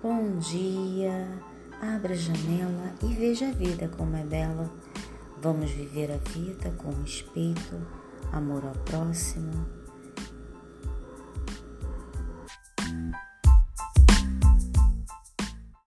Bom dia, abra a janela e veja a vida como é bela. Vamos viver a vida com respeito, amor ao próximo